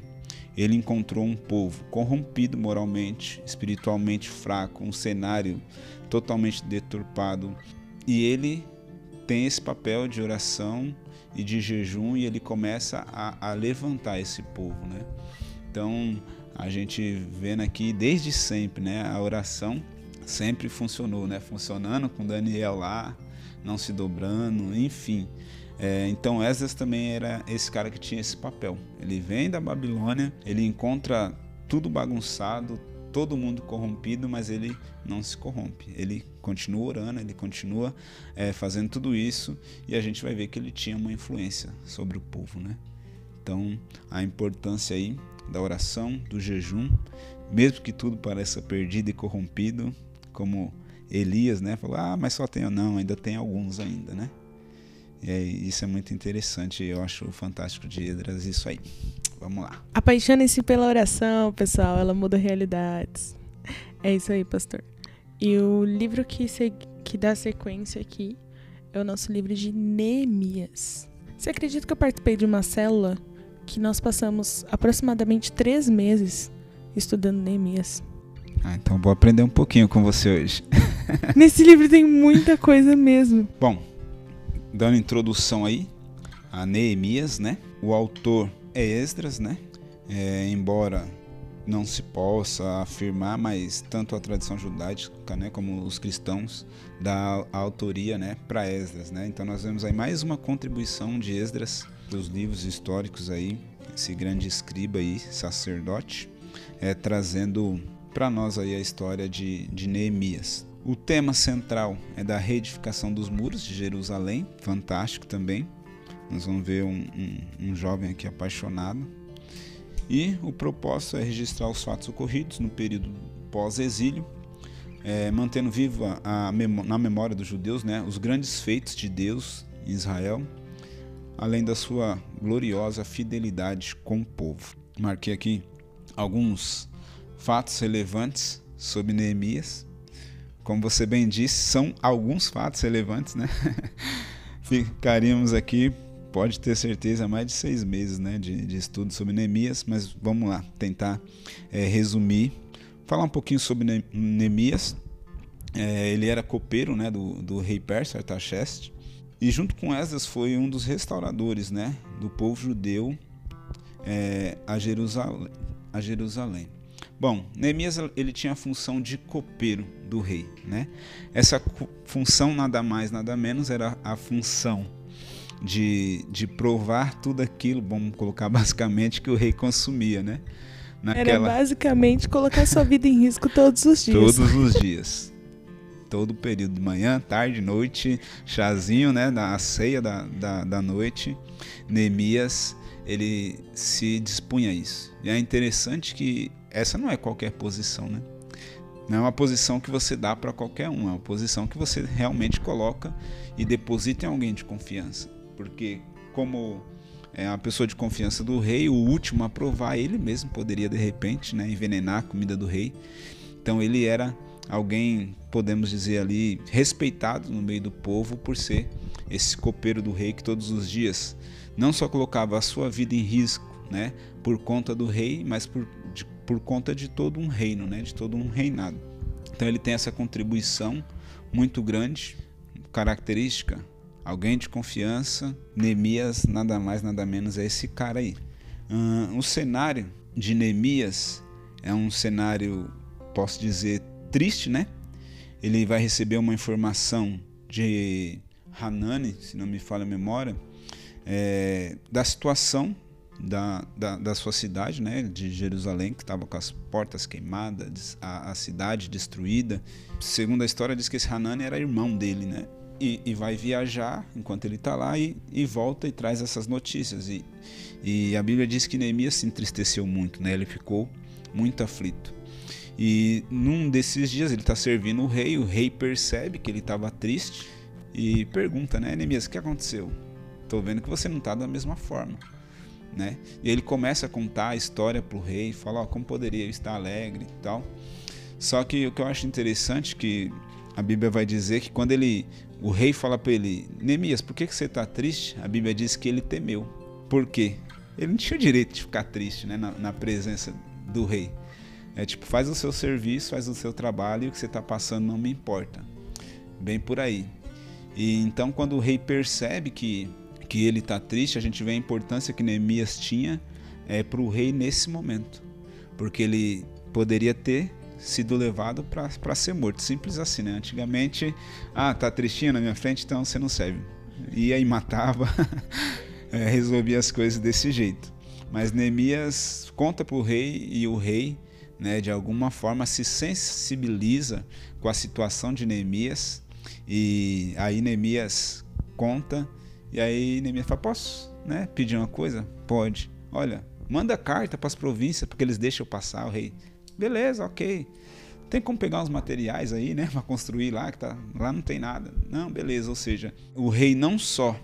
ele encontrou um povo corrompido moralmente, espiritualmente fraco, um cenário totalmente deturpado, e ele tem esse papel de oração e de jejum e ele começa a, a levantar esse povo, né? Então a gente vendo aqui desde sempre, né? A oração sempre funcionou, né? Funcionando com Daniel lá, não se dobrando, enfim. É, então Esdras também era esse cara que tinha esse papel. Ele vem da Babilônia, ele encontra tudo bagunçado, todo mundo corrompido, mas ele não se corrompe. Ele continua orando, ele continua é, fazendo tudo isso e a gente vai ver que ele tinha uma influência sobre o povo, né? Então, a importância aí da oração, do jejum, mesmo que tudo pareça perdido e corrompido, como Elias, né? Falou, ah, mas só tenho não, ainda tem alguns ainda, né? E isso é muito interessante, eu acho fantástico de Edras isso aí. Vamos lá. Apaixone-se pela oração, pessoal, ela muda realidades. É isso aí, pastor. E o livro que, se, que dá sequência aqui é o nosso livro de Neemias. Você acredita que eu participei de uma célula que nós passamos aproximadamente três meses estudando Neemias? Ah, então vou aprender um pouquinho com você hoje. Nesse livro tem muita coisa mesmo. Bom, dando introdução aí a Neemias, né? O autor é Esdras, né? É, embora não se possa afirmar, mas tanto a tradição judaica, né, como os cristãos dá a autoria, né, para Esdras, né? Então nós vemos aí mais uma contribuição de Esdras dos livros históricos aí, esse grande escriba aí, sacerdote, é, trazendo para nós aí a história de, de Neemias. O tema central é da reedificação dos muros de Jerusalém, fantástico também. Nós vamos ver um, um, um jovem aqui apaixonado e o propósito é registrar os fatos ocorridos no período pós-exílio, é, mantendo viva a, na memória dos judeus né, os grandes feitos de Deus em Israel, além da sua gloriosa fidelidade com o povo. Marquei aqui alguns fatos relevantes sobre Neemias. Como você bem disse, são alguns fatos relevantes, né? Ficaríamos aqui pode ter certeza, mais de seis meses né, de, de estudo sobre Neemias, mas vamos lá, tentar é, resumir. Falar um pouquinho sobre Neemias. É, ele era copeiro né, do, do rei persa, Artaxerxes, e junto com Esdras foi um dos restauradores né, do povo judeu é, a, Jerusalém, a Jerusalém. Bom, Neemias ele tinha a função de copeiro do rei. Né? Essa função nada mais, nada menos era a função de, de provar tudo aquilo, vamos colocar basicamente, que o rei consumia, né? Naquela... Era basicamente colocar sua vida em risco todos os dias. Todos os dias. Todo o período de manhã, tarde, noite, chazinho, né? Da ceia da, da, da noite. Neemias, ele se dispunha a isso. E é interessante que essa não é qualquer posição, né? Não é uma posição que você dá para qualquer um, é uma posição que você realmente coloca e deposita em alguém de confiança porque como é a pessoa de confiança do rei, o último a provar, ele mesmo poderia de repente né, envenenar a comida do rei. Então ele era alguém, podemos dizer ali, respeitado no meio do povo por ser esse copeiro do rei que todos os dias não só colocava a sua vida em risco, né, por conta do rei, mas por, de, por conta de todo um reino, né, de todo um reinado. Então ele tem essa contribuição muito grande, característica alguém de confiança. Neemias, nada mais, nada menos, é esse cara aí. Uh, o cenário de Neemias é um cenário, posso dizer, triste, né? Ele vai receber uma informação de Hanani, se não me falha a memória, é, da situação da, da, da, sua cidade, né, de Jerusalém, que estava com as portas queimadas, a, a, cidade destruída. Segundo a história, diz que esse Hanani era irmão dele, né? e, e vai viajar enquanto ele está lá e, e, volta e traz essas notícias. E, e a Bíblia diz que Neemias se entristeceu muito, né? ele ficou muito aflito. E num desses dias ele está servindo o rei, o rei percebe que ele estava triste e pergunta, né, Neemias, o que aconteceu? Estou vendo que você não está da mesma forma. Né? E ele começa a contar a história para o rei, fala oh, como poderia estar alegre e tal. Só que o que eu acho interessante é que a Bíblia vai dizer que quando ele o rei fala para ele: Neemias, por que, que você está triste? A Bíblia diz que ele temeu. Por quê? Ele não tinha o direito de ficar triste né, na, na presença do rei. É tipo, faz o seu serviço, faz o seu trabalho e o que você está passando não me importa. Bem por aí. E então, quando o rei percebe que, que ele está triste, a gente vê a importância que Neemias tinha é, para o rei nesse momento. Porque ele poderia ter sido levado para ser morto. Simples assim, né? Antigamente, ah, tá tristinho na minha frente, então você não serve. Ia e matava, é, resolvia as coisas desse jeito. Mas Neemias conta para o rei e o rei, né, de alguma forma, se sensibiliza com a situação de Neemias. E aí Neemias conta, e aí Neemias fala: Posso né, pedir uma coisa? Pode. Olha, manda carta para as províncias, porque eles deixam passar o rei. Beleza, ok. Tem como pegar uns materiais aí, né, para construir lá, que tá, lá não tem nada. Não, beleza. Ou seja, o rei não só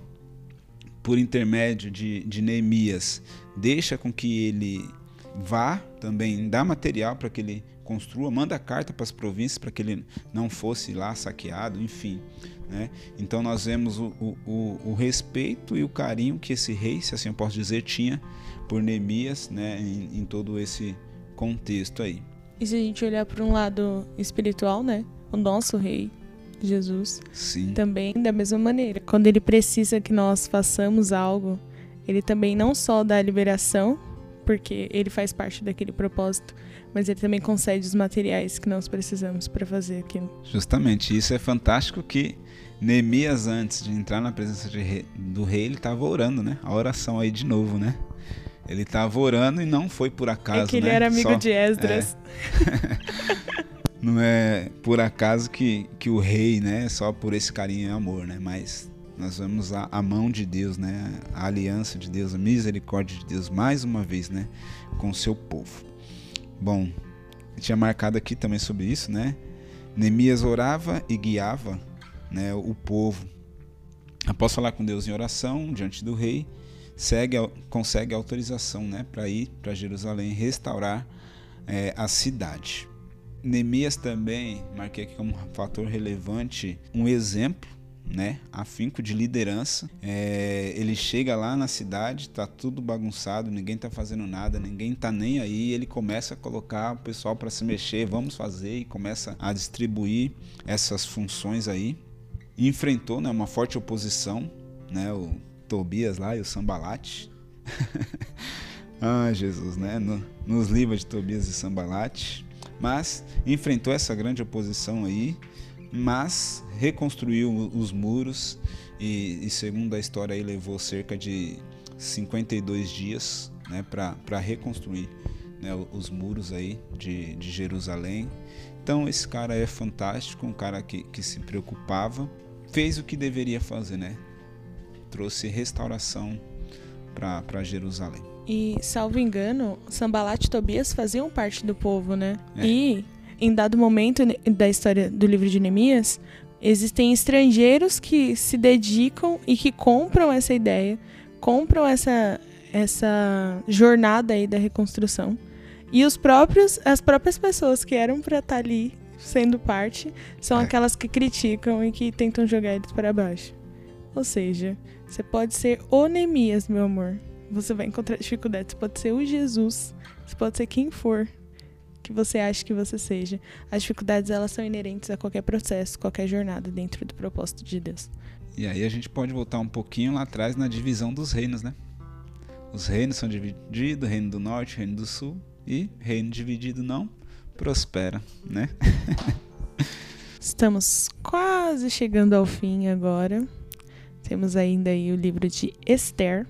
por intermédio de, de Neemias, deixa com que ele vá também, dá material para que ele construa, manda carta para as províncias para que ele não fosse lá saqueado, enfim. Né? Então nós vemos o, o, o, respeito e o carinho que esse rei, se assim eu posso dizer, tinha por Neemias né? em, em todo esse contexto aí. E se a gente olhar para um lado espiritual, né? O nosso rei, Jesus, Sim. também da mesma maneira. Quando ele precisa que nós façamos algo, ele também não só dá a liberação, porque ele faz parte daquele propósito, mas ele também concede os materiais que nós precisamos para fazer aquilo. Justamente, isso é fantástico que Neemias, antes de entrar na presença rei, do rei, ele estava orando, né? A oração aí de novo, né? Ele estava orando e não foi por acaso. É que ele né? era amigo Só, de Esdras. É. não é por acaso que, que o rei, né? Só por esse carinho e amor, né? Mas nós vemos a, a mão de Deus, né? A aliança de Deus, a misericórdia de Deus, mais uma vez, né? Com o seu povo. Bom, eu tinha marcado aqui também sobre isso, né? Neemias orava e guiava né, o povo. Após falar com Deus em oração diante do rei, segue, consegue autorização né, para ir para Jerusalém restaurar é, a cidade. Neemias também, marquei aqui como fator relevante, um exemplo né, afinco de liderança. É, ele chega lá na cidade, tá tudo bagunçado, ninguém tá fazendo nada, ninguém tá nem aí. Ele começa a colocar o pessoal para se mexer, vamos fazer e começa a distribuir essas funções aí. E enfrentou, né, uma forte oposição, né, o Tobias lá e o Sambalate. ah, Jesus, né? No, nos livros de Tobias e Sambalate. Mas enfrentou essa grande oposição aí, mas reconstruiu os muros e, e segundo a história aí levou cerca de 52 dias né, para reconstruir né, os muros aí de, de Jerusalém. Então esse cara é fantástico, um cara que, que se preocupava, fez o que deveria fazer, né? trouxe restauração para Jerusalém. E, salvo engano, Sambalat e Tobias faziam parte do povo, né? É. E, em dado momento da história do livro de Neemias, existem estrangeiros que se dedicam e que compram essa ideia, compram essa, essa jornada aí da reconstrução. E os próprios, as próprias pessoas que eram para estar tá ali sendo parte são é. aquelas que criticam e que tentam jogar eles para baixo. Ou seja, você pode ser o Neemias, meu amor. Você vai encontrar dificuldades. Você pode ser o Jesus. Você pode ser quem for que você acha que você seja. As dificuldades elas são inerentes a qualquer processo, qualquer jornada dentro do propósito de Deus. E aí a gente pode voltar um pouquinho lá atrás na divisão dos reinos, né? Os reinos são divididos, reino do norte, reino do sul e reino dividido não prospera, né? Estamos quase chegando ao fim agora. Temos ainda aí o livro de Esther,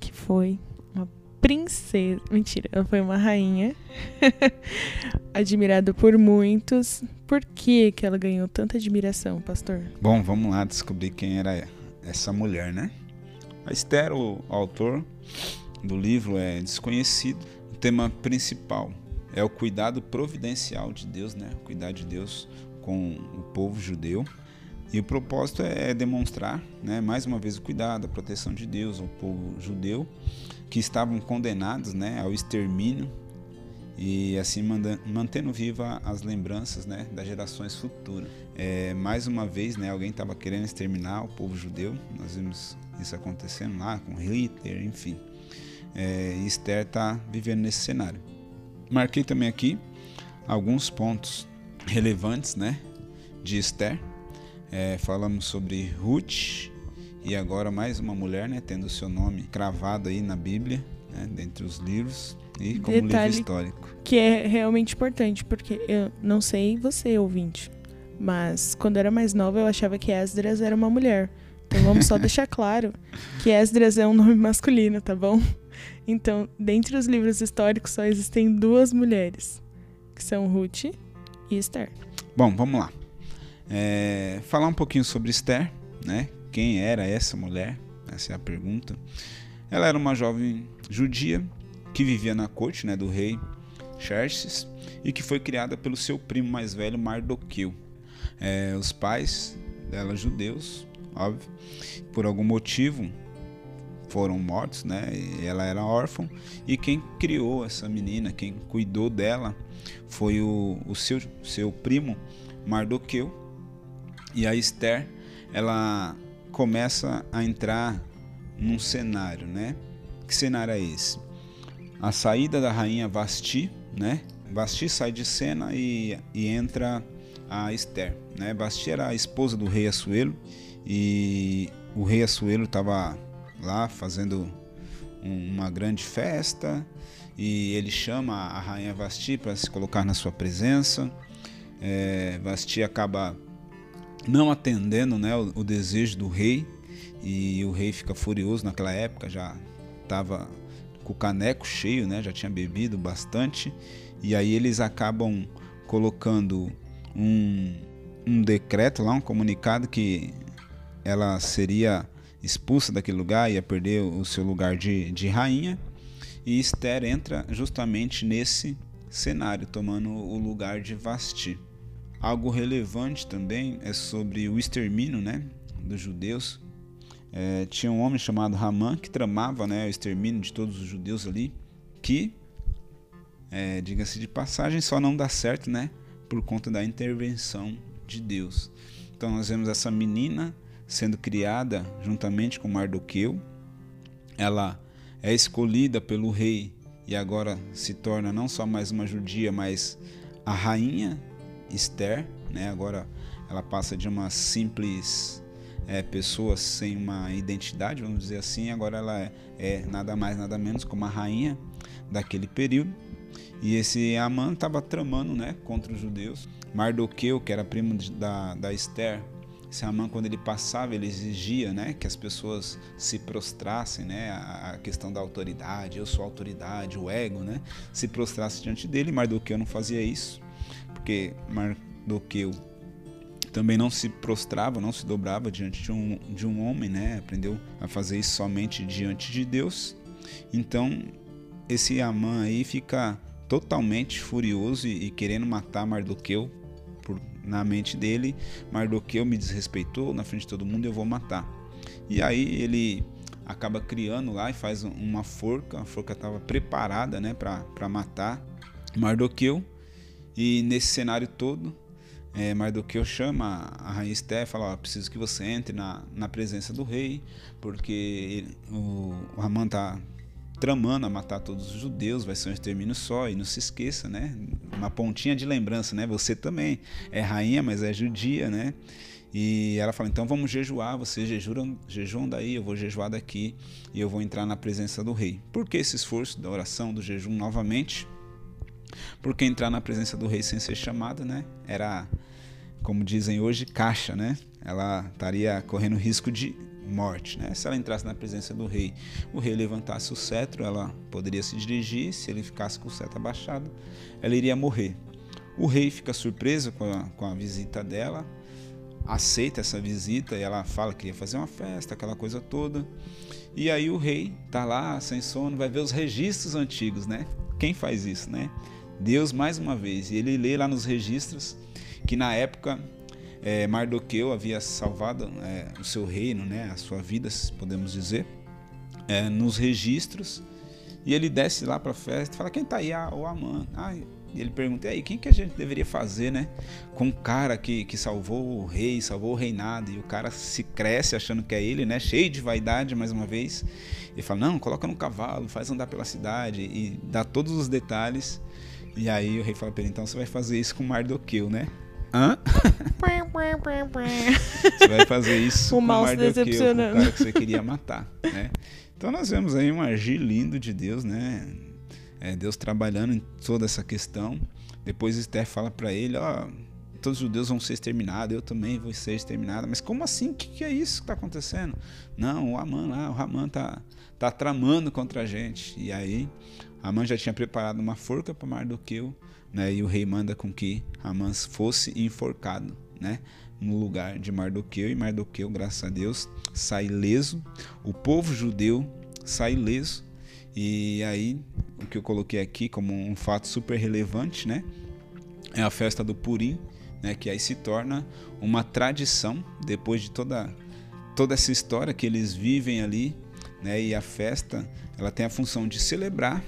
que foi princesa. Mentira, ela foi uma rainha. Admirada por muitos. Por que, que ela ganhou tanta admiração, pastor? Bom, vamos lá descobrir quem era essa mulher, né? A Esther, o autor do livro, é desconhecido. O tema principal é o cuidado providencial de Deus, né? O cuidar de Deus com o povo judeu. E o propósito é demonstrar, né, mais uma vez, o cuidado, a proteção de Deus ao povo judeu, que estavam condenados né, ao extermínio e assim mantendo viva as lembranças né, das gerações futuras. É, mais uma vez, né, alguém estava querendo exterminar o povo judeu, nós vimos isso acontecendo lá com Hitler, enfim. É, e Esther está vivendo nesse cenário. Marquei também aqui alguns pontos relevantes né, de Esther é, falamos sobre Ruth e agora mais uma mulher, né, tendo seu nome cravado aí na Bíblia, né, dentre os livros e como Detalhe livro histórico. Que é realmente importante, porque eu não sei você, ouvinte, mas quando eu era mais nova eu achava que Esdras era uma mulher. Então vamos só deixar claro que Esdras é um nome masculino, tá bom? Então, dentre os livros históricos só existem duas mulheres, que são Ruth e Esther. Bom, vamos lá. É, falar um pouquinho sobre Esther, né? Quem era essa mulher? Essa é a pergunta. Ela era uma jovem judia que vivia na corte né, do rei Xerxes e que foi criada pelo seu primo mais velho Mardoqueu. É, os pais dela, judeus, óbvio, por algum motivo, foram mortos, né? Ela era órfã e quem criou essa menina, quem cuidou dela, foi o, o seu, seu primo Mardoqueu. E a Esther, ela começa a entrar num cenário, né? Que cenário é esse? A saída da rainha Vasti, né? Vasti sai de cena e, e entra a Esther, né? Vasti era a esposa do rei Assuelo e o rei Assuelo estava lá fazendo uma grande festa e ele chama a rainha Vasti para se colocar na sua presença. É, Vasti acaba não atendendo né, o, o, desejo do rei e o rei fica furioso naquela época, já estava com o caneco cheio, né, já tinha bebido bastante e aí eles acabam colocando um, um decreto lá, um comunicado que ela seria expulsa daquele lugar, ia perder o seu lugar de, de rainha. E Esther entra justamente nesse cenário, tomando o lugar de Vasti. Algo relevante também é sobre o extermínio né, dos judeus. É, tinha um homem chamado Ramã que tramava né, o extermínio de todos os judeus ali, que, é, diga-se de passagem, só não dá certo né, por conta da intervenção de Deus. Então nós vemos essa menina sendo criada juntamente com Mardoqueu. Ela é escolhida pelo rei e agora se torna não só mais uma judia, mas a rainha Esther. Né? Agora ela passa de uma simples é, pessoa sem uma identidade, vamos dizer assim, agora ela é, é nada mais, nada menos como a rainha daquele período. E esse Amã estava tramando né, contra os judeus. Mardoqueu, que era primo da, da Esther, esse Amã, quando ele passava, ele exigia né, que as pessoas se prostrassem, né, a, questão da autoridade, eu sou autoridade, o ego, né, se prostrasse diante dele. Mardoqueu não fazia isso, porque Mardoqueu também não se prostrava, não se dobrava diante de um, de um homem, né, aprendeu a fazer isso somente diante de Deus. Então, esse Amã aí fica totalmente furioso e, e querendo matar Mardoqueu por na mente dele, Mardoqueu me desrespeitou na frente de todo mundo, eu vou matar. E aí ele acaba criando lá e faz uma forca, a forca estava preparada, né, para matar Mardoqueu. E nesse cenário todo, é, Mardoqueu chama a rainha Esté fala: ó, preciso que você entre na, na presença do rei, porque ele, o, o Haman tá tramando a matar todos os judeus, vai ser um extermínio só. E não se esqueça, né? Uma pontinha de lembrança, né? Você também é rainha, mas é judia, né? E ela fala: então vamos jejuar. Vocês jejuam, jejuam daí, eu vou jejuar daqui e eu vou entrar na presença do rei. Por que esse esforço da oração, do jejum novamente? Porque entrar na presença do rei sem ser chamada, né? Era, como dizem hoje, caixa, né? Ela estaria correndo risco de morte. Né? Se ela entrasse na presença do rei, o rei levantasse o cetro, ela poderia se dirigir. Se ele ficasse com o cetro abaixado, ela iria morrer. O rei fica surpreso com a, com a visita dela, aceita essa visita e ela fala que ia fazer uma festa, aquela coisa toda. E aí o rei tá lá sem sono, vai ver os registros antigos, né? Quem faz isso, né? Deus mais uma vez. Ele lê lá nos registros que na época é, Mardoqueu havia salvado é, o seu reino, né, a sua vida, podemos dizer, é, nos registros. E ele desce lá para a festa e fala: Quem está aí? Ah, o Amã. Ah, e ele pergunta: E aí, quem que a gente deveria fazer, né? Com o cara que, que salvou o rei, salvou o reinado. E o cara se cresce achando que é ele, né? Cheio de vaidade, mais uma vez. Ele fala: Não, coloca no cavalo, faz andar pela cidade. E dá todos os detalhes. E aí o rei fala para ele: Então você vai fazer isso com Mardoqueu, né? Hã? você vai fazer isso o com se decepcionando. o cara que você queria matar, né? Então nós vemos aí um agir lindo de Deus, né? É Deus trabalhando em toda essa questão. Depois Esther fala para ele, ó, todos os judeus vão ser exterminados, eu também vou ser exterminada. Mas como assim? O que, que, é isso que está acontecendo? Não, o Amã lá, o Amã tá, tá tramando contra a gente. E aí, Amã já tinha preparado uma forca para Mardoqueu né? E o rei manda com que Haman fosse enforcado, né? No lugar de Mardoqueu e Mardoqueu, graças a Deus, sai leso. O povo judeu sai leso. E aí, o que eu coloquei aqui como um fato super relevante, né? É a festa do Purim, né? Que aí se torna uma tradição depois de toda toda essa história que eles vivem ali né? E a festa, ela tem a função de celebrar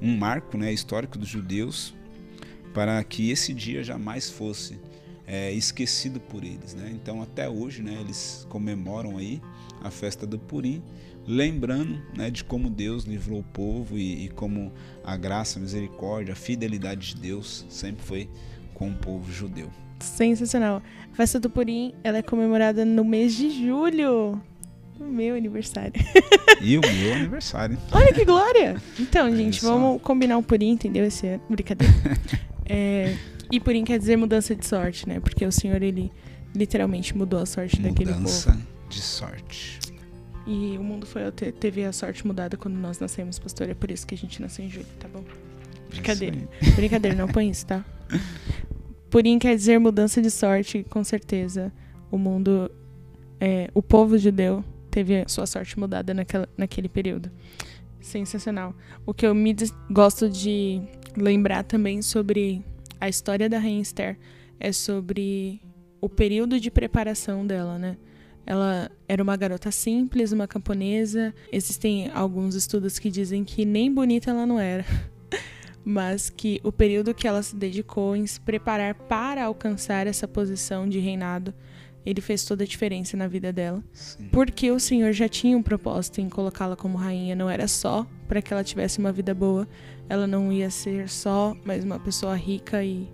um marco, né, histórico dos judeus, para que esse dia jamais fosse é, esquecido por eles, né? Então até hoje, né, eles comemoram aí a festa do Purim, lembrando né, de como Deus livrou o povo e, e, como a graça, a misericórdia, a fidelidade de Deus sempre foi com o povo judeu. Sensacional. A festa do Purim ela é comemorada no mês de julho. O meu aniversário. E o meu aniversário. Olha que glória! Então, gente, vamos combinar o Purim, entendeu? Esse é brincadeira. É, e Purim quer dizer mudança de sorte, né? Porque o Senhor, ele literalmente mudou a sorte mudança daquele povo. Mudança de sorte. E o mundo foi teve a sorte mudada quando nós nascemos, pastor. É por isso que a gente nasceu em julho, tá bom? Brincadeira. Brincadeira, não põe isso, tá? Purim quer dizer mudança de sorte, com certeza. O mundo, é, o povo judeu teve sua sorte mudada naquela, naquele período. Sensacional. O que eu me gosto de lembrar também sobre a história da Rainha Esther é sobre o período de preparação dela, né? Ela era uma garota simples, uma camponesa. Existem alguns estudos que dizem que nem bonita ela não era. mas que o período que ela se dedicou em se preparar para alcançar essa posição de reinado, ele fez toda a diferença na vida dela. Sim. Porque o Senhor já tinha um propósito em colocá-la como rainha, não era só para que ela tivesse uma vida boa, ela não ia ser só mais uma pessoa rica e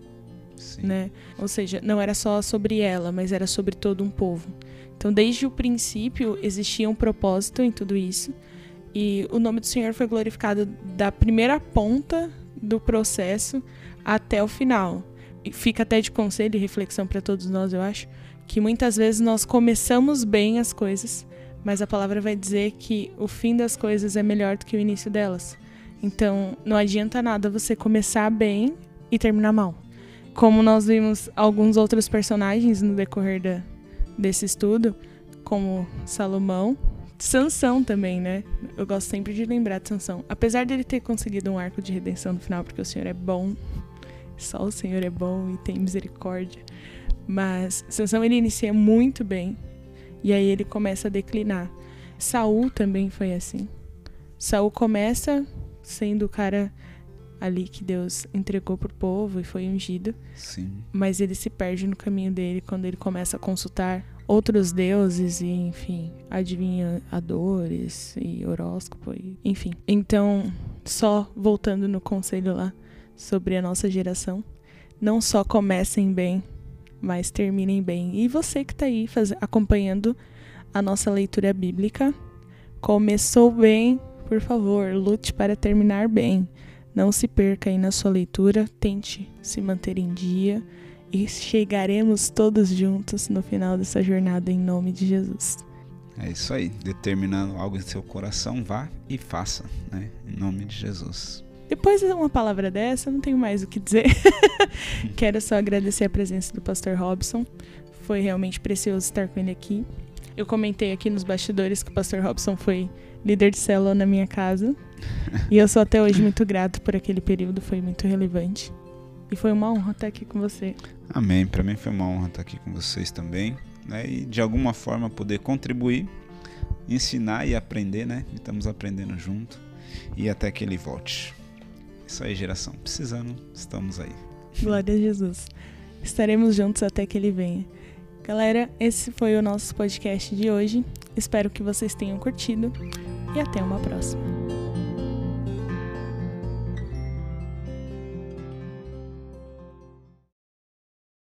Sim. né? Ou seja, não era só sobre ela, mas era sobre todo um povo. Então, desde o princípio existia um propósito em tudo isso. E o nome do Senhor foi glorificado da primeira ponta do processo até o final. E fica até de conselho e reflexão para todos nós, eu acho, que muitas vezes nós começamos bem as coisas, mas a palavra vai dizer que o fim das coisas é melhor do que o início delas. Então, não adianta nada você começar bem e terminar mal. Como nós vimos alguns outros personagens no decorrer da, desse estudo, como Salomão, Sansão também, né? Eu gosto sempre de lembrar de Sansão. Apesar dele ter conseguido um arco de redenção no final, porque o Senhor é bom, só o Senhor é bom e tem misericórdia. Mas Sansão ele inicia muito bem e aí ele começa a declinar. Saul também foi assim. Saul começa sendo o cara ali que Deus entregou pro povo e foi ungido. Sim. Mas ele se perde no caminho dele quando ele começa a consultar outros deuses e, enfim, adivinhadores e horóscopo, e, enfim. Então, só voltando no conselho lá sobre a nossa geração, não só comecem bem, mas terminem bem. E você que está aí faz, acompanhando a nossa leitura bíblica, começou bem, por favor, lute para terminar bem. Não se perca aí na sua leitura, tente se manter em dia e chegaremos todos juntos no final dessa jornada em nome de Jesus. É isso aí, determinando algo em seu coração, vá e faça, né? Em nome de Jesus. Depois de uma palavra dessa, não tenho mais o que dizer. Quero só agradecer a presença do pastor Robson. Foi realmente precioso estar com ele aqui. Eu comentei aqui nos bastidores que o pastor Robson foi líder de célula na minha casa. e eu sou até hoje muito grato por aquele período, foi muito relevante. E foi uma honra estar aqui com você. Amém. Para mim foi uma honra estar aqui com vocês também. Né? E de alguma forma poder contribuir, ensinar e aprender, né? Estamos aprendendo junto. E até que ele volte. Isso aí, geração. Precisando, estamos aí. Glória a Jesus. Estaremos juntos até que ele venha. Galera, esse foi o nosso podcast de hoje. Espero que vocês tenham curtido e até uma próxima.